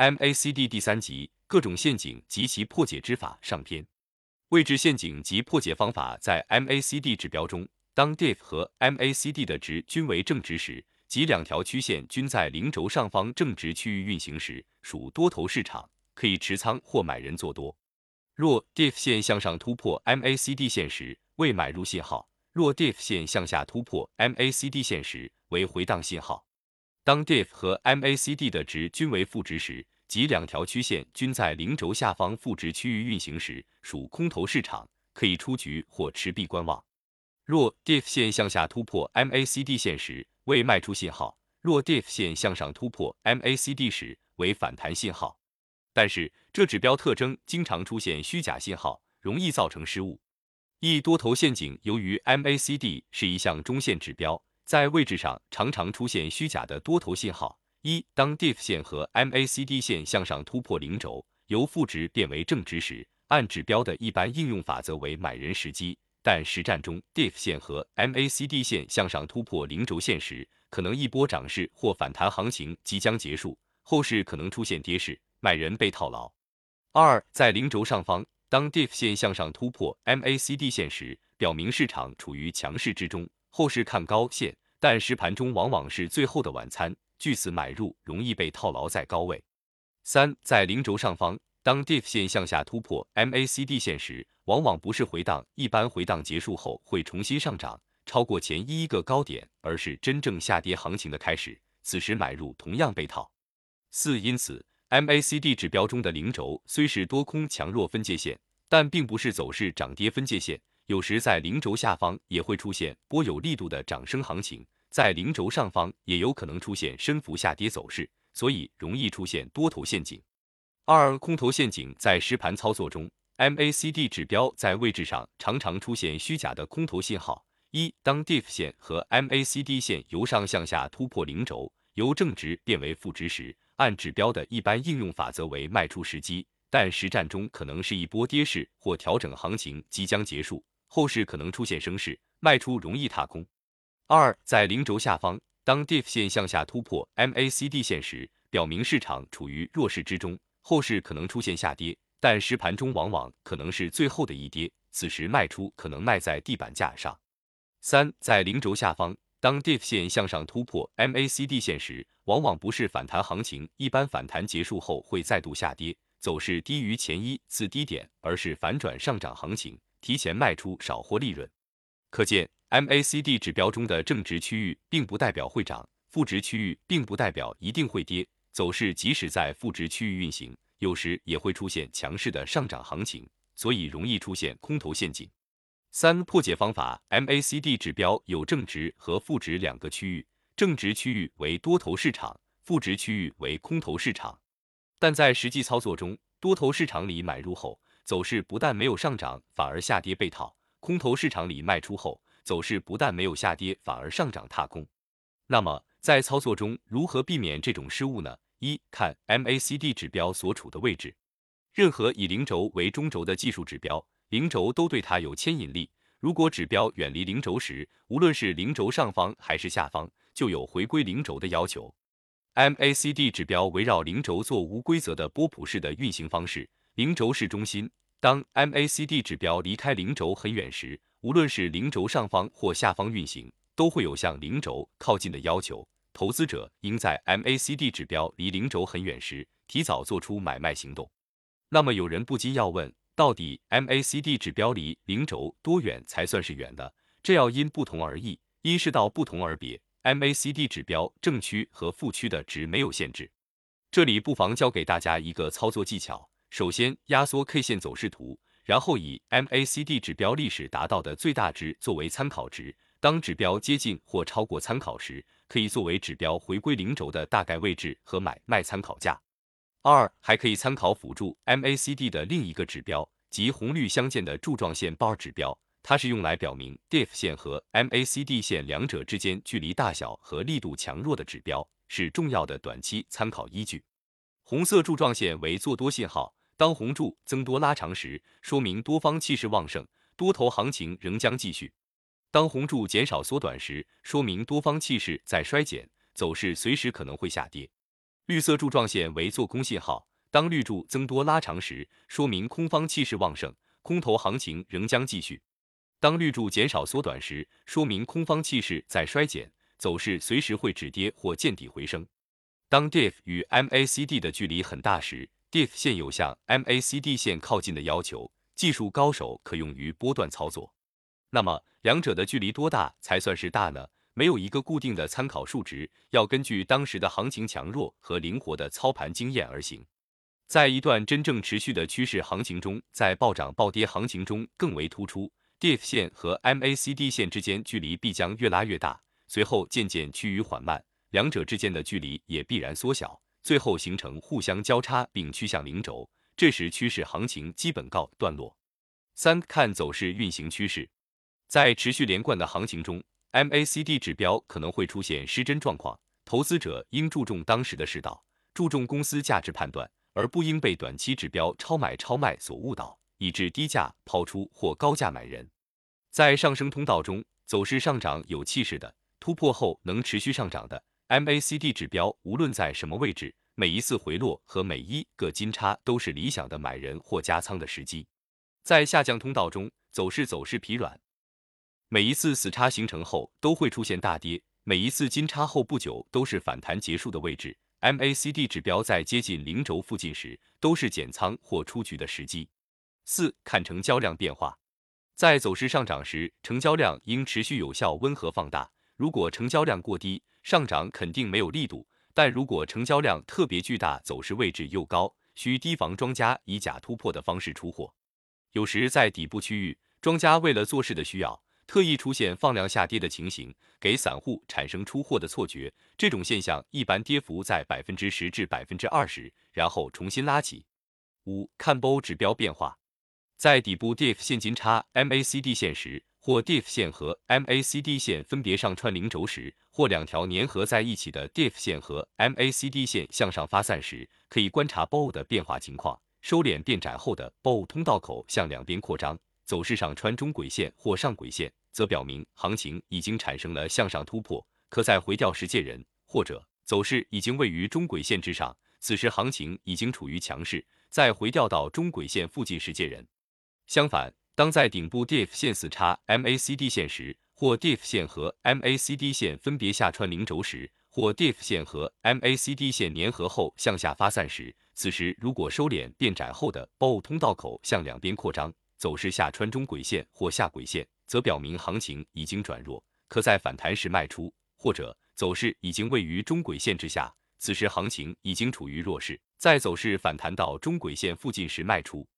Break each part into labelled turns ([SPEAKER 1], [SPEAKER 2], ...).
[SPEAKER 1] MACD 第三集各种陷阱及其破解之法上篇。位置陷阱及破解方法在 MACD 指标中，当 DIF 和 MACD 的值均为正值时，即两条曲线均在零轴上方正值区域运行时，属多头市场，可以持仓或买人做多。若 DIF 线向上突破 MACD 线时，为买入信号；若 DIF 线向下突破 MACD 线时，为回档信号。当 DIF 和 MACD 的值均为负值时，即两条曲线均在零轴下方负值区域运行时，属空头市场，可以出局或持币观望。若 Diff 线向下突破 MACD 线时，为卖出信号；若 Diff 线向上突破 MACD 时，为反弹信号。但是，这指标特征经常出现虚假信号，容易造成失误。一多头陷阱，由于 MACD 是一项中线指标。在位置上常常出现虚假的多头信号。一，当 Diff 线和 MACD 线向上突破零轴，由负值变为正值时，按指标的一般应用法则为买人时机。但实战中，Diff 线和 MACD 线向上突破零轴线时，可能一波涨势或反弹行情即将结束，后市可能出现跌势，买人被套牢。二，在零轴上方，当 Diff 线向上突破 MACD 线时，表明市场处于强势之中。后市看高线，但实盘中往往是最后的晚餐，据此买入容易被套牢在高位。三，在零轴上方，当 DIF 线向下突破 MACD 线时，往往不是回档，一般回档结束后会重新上涨，超过前一个高点，而是真正下跌行情的开始，此时买入同样被套。四，因此 MACD 指标中的零轴虽是多空强弱分界线，但并不是走势涨跌分界线。有时在零轴下方也会出现波有力度的涨升行情，在零轴上方也有可能出现深幅下跌走势，所以容易出现多头陷阱。二、空头陷阱在实盘操作中，MACD 指标在位置上常常出现虚假的空头信号。一、当 Diff 线和 MACD 线由上向下突破零轴，由正值变为负值时，按指标的一般应用法则为卖出时机，但实战中可能是一波跌势或调整行情即将结束。后市可能出现升势，卖出容易踏空。二，在零轴下方，当 Diff 线向下突破 MACD 线时，表明市场处于弱势之中，后市可能出现下跌，但实盘中往往可能是最后的一跌，此时卖出可能卖在地板价上。三，在零轴下方，当 Diff 线向上突破 MACD 线时，往往不是反弹行情，一般反弹结束后会再度下跌，走势低于前一次低点，而是反转上涨行情。提前卖出少获利润，可见 MACD 指标中的正值区域并不代表会涨，负值区域并不代表一定会跌。走势即使在负值区域运行，有时也会出现强势的上涨行情，所以容易出现空头陷阱。三、破解方法：MACD 指标有正值和负值两个区域，正值区域为多头市场，负值区域为空头市场。但在实际操作中，多头市场里买入后。走势不但没有上涨，反而下跌被套；空头市场里卖出后，走势不但没有下跌，反而上涨踏空。那么在操作中如何避免这种失误呢？一看 MACD 指标所处的位置，任何以零轴为中轴的技术指标，零轴都对它有牵引力。如果指标远离零轴时，无论是零轴上方还是下方，就有回归零轴的要求。MACD 指标围绕零轴做无规则的波谱式的运行方式。零轴是中心，当 MACD 指标离开零轴很远时，无论是零轴上方或下方运行，都会有向零轴靠近的要求。投资者应在 MACD 指标离零轴很远时，提早做出买卖行动。那么有人不禁要问，到底 MACD 指标离零轴多远才算是远的？这要因不同而异，因势到不同而别。MACD 指标正区和负区的值没有限制。这里不妨教给大家一个操作技巧。首先压缩 K 线走势图，然后以 MACD 指标历史达到的最大值作为参考值。当指标接近或超过参考时，可以作为指标回归零轴的大概位置和买卖参考价。二还可以参考辅助 MACD 的另一个指标，即红绿相间的柱状线 bar 指标，它是用来表明 Diff 线和 MACD 线两者之间距离大小和力度强弱的指标，是重要的短期参考依据。红色柱状线为做多信号。当红柱增多拉长时，说明多方气势旺盛，多头行情仍将继续；当红柱减少缩短时，说明多方气势在衰减，走势随时可能会下跌。绿色柱状线为做空信号，当绿柱增多拉长时，说明空方气势旺盛，空头行情仍将继续；当绿柱减少缩短时，说明空方气势在衰减，走势随时会止跌或见底回升。当 DIF 与 MACD 的距离很大时，DIF 线有向 MACD 线靠近的要求，技术高手可用于波段操作。那么，两者的距离多大才算是大呢？没有一个固定的参考数值，要根据当时的行情强弱和灵活的操盘经验而行。在一段真正持续的趋势行情中，在暴涨暴跌行情中更为突出，DIF 线和 MACD 线之间距离必将越拉越大，随后渐渐趋于缓慢，两者之间的距离也必然缩小，最后形成互相交叉并趋向零轴，这时趋势行情基本告段落。三看走势运行趋势。在持续连贯的行情中，MACD 指标可能会出现失真状况，投资者应注重当时的世道，注重公司价值判断，而不应被短期指标超买超卖所误导，以致低价抛出或高价买人。在上升通道中，走势上涨有气势的，突破后能持续上涨的 MACD 指标，无论在什么位置，每一次回落和每一个金叉都是理想的买人或加仓的时机。在下降通道中，走势走势疲软。每一次死叉形成后都会出现大跌，每一次金叉后不久都是反弹结束的位置。MACD 指标在接近零轴附近时，都是减仓或出局的时机。四看成交量变化，在走势上涨时，成交量应持续有效温和放大。如果成交量过低，上涨肯定没有力度；但如果成交量特别巨大，走势位置又高，需提防庄家以假突破的方式出货。有时在底部区域，庄家为了做事的需要。特意出现放量下跌的情形，给散户产生出货的错觉。这种现象一般跌幅在百分之十至百分之二十，然后重新拉起。五看波指标变化，在底部 DIF 线金叉 MACD 线时，或 DIFF 线和 MACD 线分别上穿零轴时，或两条粘合在一起的 DIFF 线和 MACD 线向上发散时，可以观察 BO 的变化情况。收敛变窄后的 BO 通道口向两边扩张，走势上穿中轨线或上轨线。则表明行情已经产生了向上突破，可在回调时借人，或者走势已经位于中轨线之上，此时行情已经处于强势，在回调到中轨线附近时借人。相反，当在顶部 DIFF 线死叉 MACD 线时，或 DIFF 线和 MACD 线分别下穿零轴时，或 DIFF 线和 MACD 线粘合后向下发散时，此时如果收敛变窄后的 BO 通道口向两边扩张，走势下穿中轨线或下轨线。则表明行情已经转弱，可在反弹时卖出；或者走势已经位于中轨线之下，此时行情已经处于弱势，在走势反弹到中轨线附近时卖出。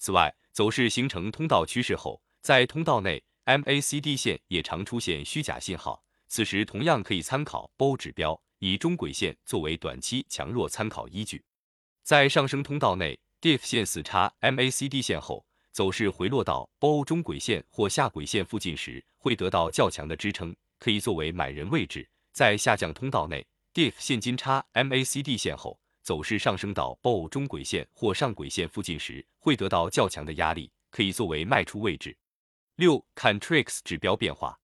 [SPEAKER 1] 此外，走势形成通道趋势后，在通道内 MACD 线也常出现虚假信号，此时同样可以参考 BO 指标，以中轨线作为短期强弱参考依据。在上升通道内，DIF 线死叉 MACD 线后。走势回落到 BO 中轨线或下轨线附近时，会得到较强的支撑，可以作为买人位置。在下降通道内，DIF 线金叉 MACD 线后，走势上升到 BO 中轨线或上轨线附近时，会得到较强的压力，可以作为卖出位置。六看 TRIX 指标变化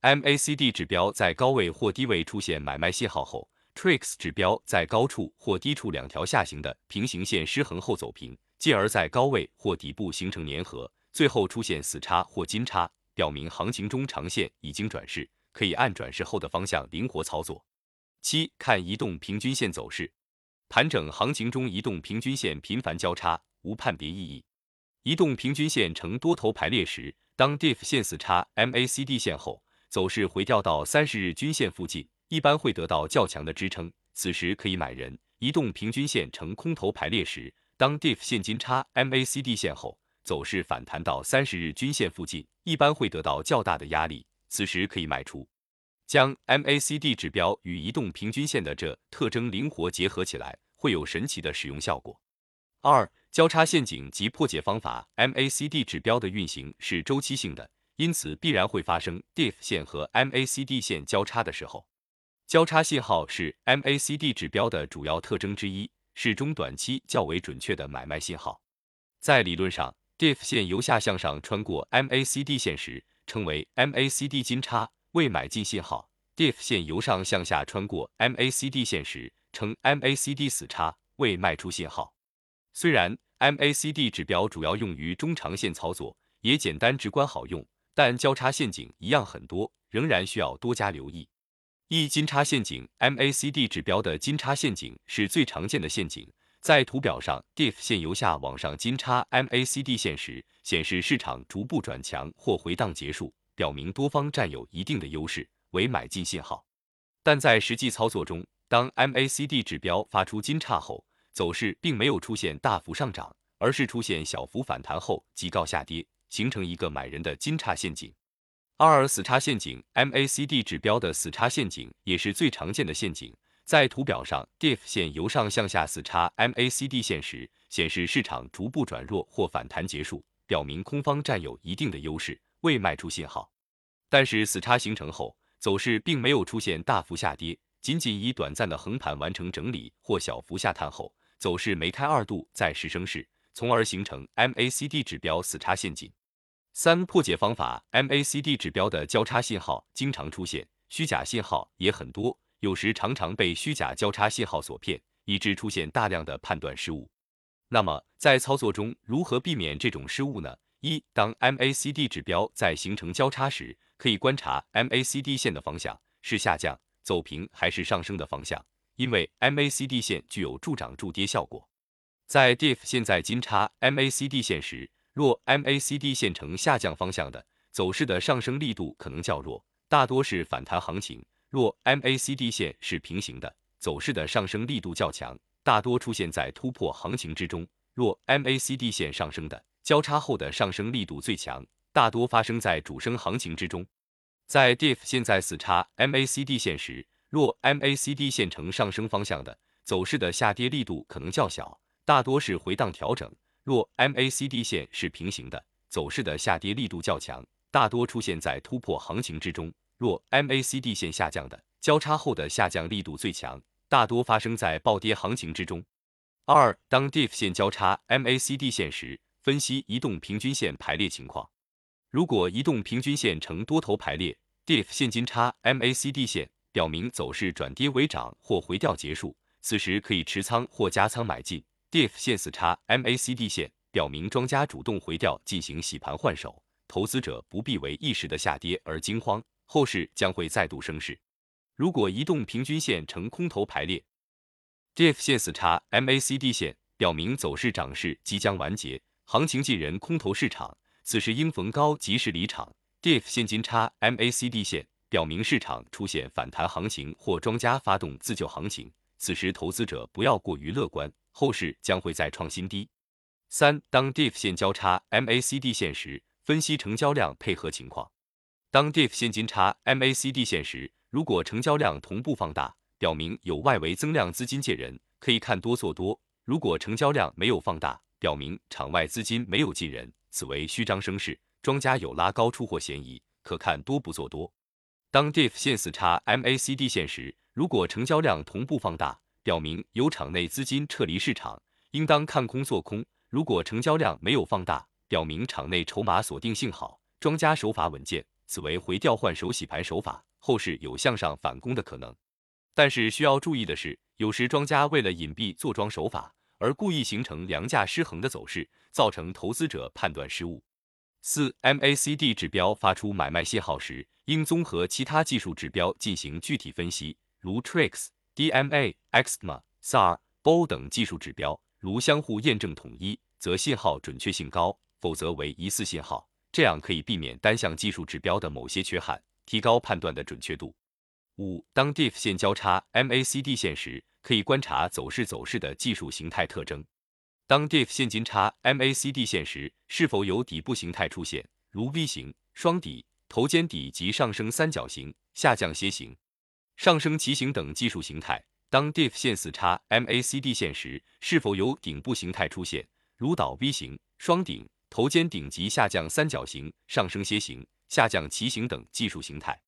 [SPEAKER 1] ，MACD 指标在高位或低位出现买卖信号后，TRIX 指标在高处或低处两条下行的平行线失衡后走平。继而在高位或底部形成粘合，最后出现死叉或金叉，表明行情中长线已经转势，可以按转势后的方向灵活操作。七看移动平均线走势，盘整行情中移动平均线频繁交叉，无判别意义。移动平均线呈多头排列时，当 DIF 线死叉 MACD 线后，走势回调到三十日均线附近，一般会得到较强的支撑，此时可以买人。移动平均线呈空头排列时，当 DIF 线金叉 MACD 线后，走势反弹到三十日均线附近，一般会得到较大的压力，此时可以卖出。将 MACD 指标与移动平均线的这特征灵活结合起来，会有神奇的使用效果。二、交叉陷阱及破解方法。MACD 指标的运行是周期性的，因此必然会发生 DIFF 线和 MACD 线交叉的时候。交叉信号是 MACD 指标的主要特征之一。是中短期较为准确的买卖信号。在理论上，DIFF 线由下向上穿过 MACD 线时，称为 MACD 金叉，为买进信号；DIFF 线由上向下穿过 MACD 线时，称 MACD 死叉，未卖出信号。虽然 MACD 指标主要用于中长线操作，也简单直观好用，但交叉陷阱一样很多，仍然需要多加留意。一金叉陷阱，MACD 指标的金叉陷阱是最常见的陷阱。在图表上，DIFF 线由下往上金叉 MACD 线时，显示市场逐步转强或回荡结束，表明多方占有一定的优势，为买进信号。但在实际操作中，当 MACD 指标发出金叉后，走势并没有出现大幅上涨，而是出现小幅反弹后急告下跌，形成一个买人的金叉陷阱。二死叉陷阱，MACD 指标的死叉陷阱也是最常见的陷阱。在图表上，DIF 线由上向下死叉 MACD 线时，显示市场逐步转弱或反弹结束，表明空方占有一定的优势，未卖出信号。但是死叉形成后，走势并没有出现大幅下跌，仅仅以短暂的横盘完成整理或小幅下探后，走势梅开二度再时升势，从而形成 MACD 指标死叉陷阱。三破解方法：MACD 指标的交叉信号经常出现，虚假信号也很多。有时常常被虚假交叉信号所骗，以致出现大量的判断失误。那么在操作中如何避免这种失误呢？一、当 MACD 指标在形成交叉时，可以观察 MACD 线的方向是下降、走平还是上升的方向，因为 MACD 线具有助涨助跌效果。在 DIF 线在金叉 MACD 线时，若 MACD 线呈下降方向的，走势的上升力度可能较弱，大多是反弹行情。若 MACD 线是平行的，走势的上升力度较强，大多出现在突破行情之中。若 MACD 线上升的，交叉后的上升力度最强，大多发生在主升行情之中。在 DIF 线在死叉 MACD 线时，若 MACD 线呈上升方向的，走势的下跌力度可能较小，大多是回荡调整。若 MACD 线是平行的，走势的下跌力度较强，大多出现在突破行情之中。若 MACD 线下降的，交叉后的下降力度最强，大多发生在暴跌行情之中。二、当 DIFF 线交叉 MACD 线时，分析移动平均线排列情况。如果移动平均线呈多头排列，DIF 现金叉 MACD 线，表明走势转跌为涨或回调结束，此时可以持仓或加仓买进。DIF 线死叉 MACD 线，表明庄家主动回调进行洗盘换手，投资者不必为一时的下跌而惊慌。后市将会再度升势。如果移动平均线呈空头排列，DIF 线死叉 MACD 线，表明走势涨势即将完结，行情进人空头市场，此时应逢高及时离场。DIF 现金叉 MACD 线，表明市场出现反弹行情或庄家发动自救行情，此时投资者不要过于乐观，后市将会再创新低。三、当 DIF 线交叉 MACD 线时，分析成交量配合情况。当 DIF 线金叉 MACD 线时，如果成交量同步放大，表明有外围增量资金借人，可以看多做多；如果成交量没有放大，表明场外资金没有进人，此为虚张声势，庄家有拉高出货嫌疑，可看多不做多。当 DIF 线死叉 MACD 线时，如果成交量同步放大，表明有场内资金撤离市场，应当看空做空；如果成交量没有放大，表明场内筹码锁定性好，庄家手法稳健。此为回调换手洗盘手法，后市有向上反攻的可能。但是需要注意的是，有时庄家为了隐蔽坐庄手法，而故意形成量价失衡的走势，造成投资者判断失误。四 MACD 指标发出买卖信号时，应综合其他技术指标进行具体分析，如 TRIX、DMA、XMA、SAR、BO 等技术指标，如相互验证统一，则信号准确性高；否则为疑似信号。这样可以避免单项技术指标的某些缺憾，提高判断的准确度。五、当 DIF 线交叉 MACD 线时，可以观察走势走势的技术形态特征。当 DIF 线金叉 MACD 线时，是否有底部形态出现，如 V 型、双底、头肩底及上升三角形、下降楔形、上升旗形等技术形态？当 DIF 线死叉 MACD 线时，是否有顶部形态出现，如倒 V 型、双顶？头肩顶及下降三角形、上升楔形、下降旗形等技术形态。